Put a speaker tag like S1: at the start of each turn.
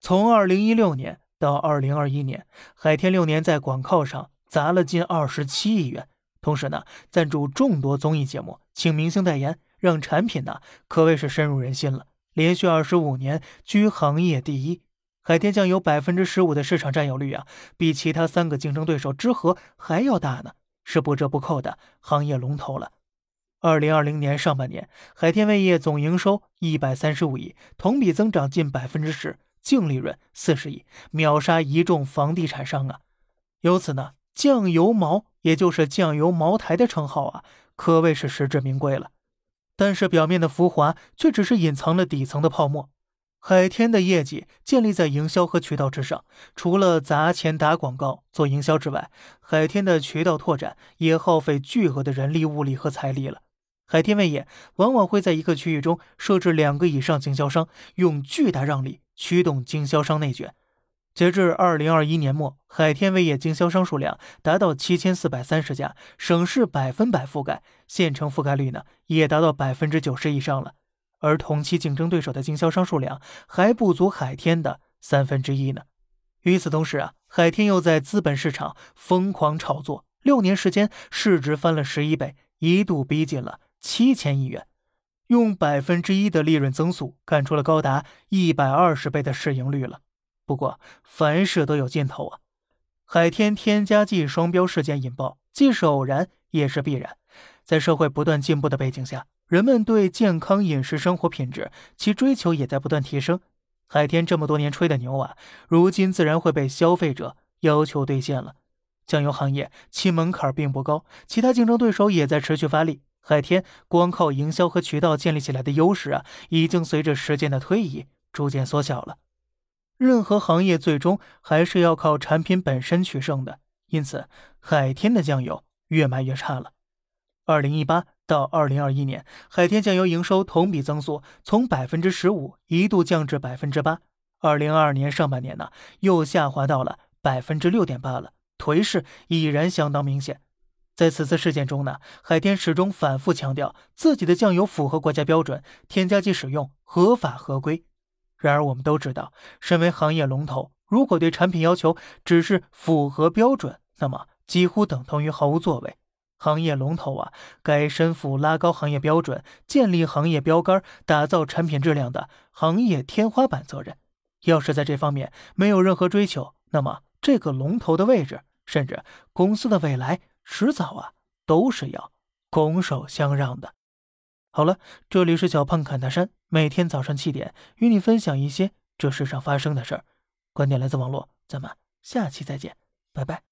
S1: 从二零一六年到二零二一年，海天六年在广告上砸了近二十七亿元，同时呢，赞助众多综艺节目，请明星代言，让产品呢可谓是深入人心了。连续二十五年居行业第一，海天酱油百分之十五的市场占有率啊，比其他三个竞争对手之和还要大呢，是不折不扣的行业龙头了。二零二零年上半年，海天味业总营收一百三十五亿，同比增长近百分之十，净利润四十亿，秒杀一众房地产商啊！由此呢，酱油茅也就是酱油茅台的称号啊，可谓是实至名归了。但是表面的浮华，却只是隐藏了底层的泡沫。海天的业绩建立在营销和渠道之上，除了砸钱打广告做营销之外，海天的渠道拓展也耗费巨额的人力、物力和财力了。海天味业往往会在一个区域中设置两个以上经销商，用巨大让利驱动经销商内卷。截至二零二一年末，海天味业经销商数量达到七千四百三十家，省市百分百覆盖，县城覆盖率呢也达到百分之九十以上了。而同期竞争对手的经销商数量还不足海天的三分之一呢。与此同时啊，海天又在资本市场疯狂炒作，六年时间市值翻了十一倍，一度逼近了七千亿元，用百分之一的利润增速干出了高达一百二十倍的市盈率了。不过凡事都有尽头啊，海天添加剂双标事件引爆，既是偶然也是必然。在社会不断进步的背景下。人们对健康饮食生活品质其追求也在不断提升，海天这么多年吹的牛啊，如今自然会被消费者要求兑现了。酱油行业其门槛并不高，其他竞争对手也在持续发力。海天光靠营销和渠道建立起来的优势啊，已经随着时间的推移逐渐缩小了。任何行业最终还是要靠产品本身取胜的，因此海天的酱油越卖越差了。二零一八。到二零二一年，海天酱油营收同比增速从百分之十五一度降至百分之八。二零二二年上半年呢，又下滑到了百分之六点八了，颓势已然相当明显。在此次事件中呢，海天始终反复强调自己的酱油符合国家标准，添加剂使用合法合规。然而，我们都知道，身为行业龙头，如果对产品要求只是符合标准，那么几乎等同于毫无作为。行业龙头啊，该身负拉高行业标准、建立行业标杆、打造产品质量的行业天花板责任。要是在这方面没有任何追求，那么这个龙头的位置，甚至公司的未来，迟早啊都是要拱手相让的。好了，这里是小胖侃大山，每天早上七点与你分享一些这世上发生的事儿。观点来自网络，咱们下期再见，拜拜。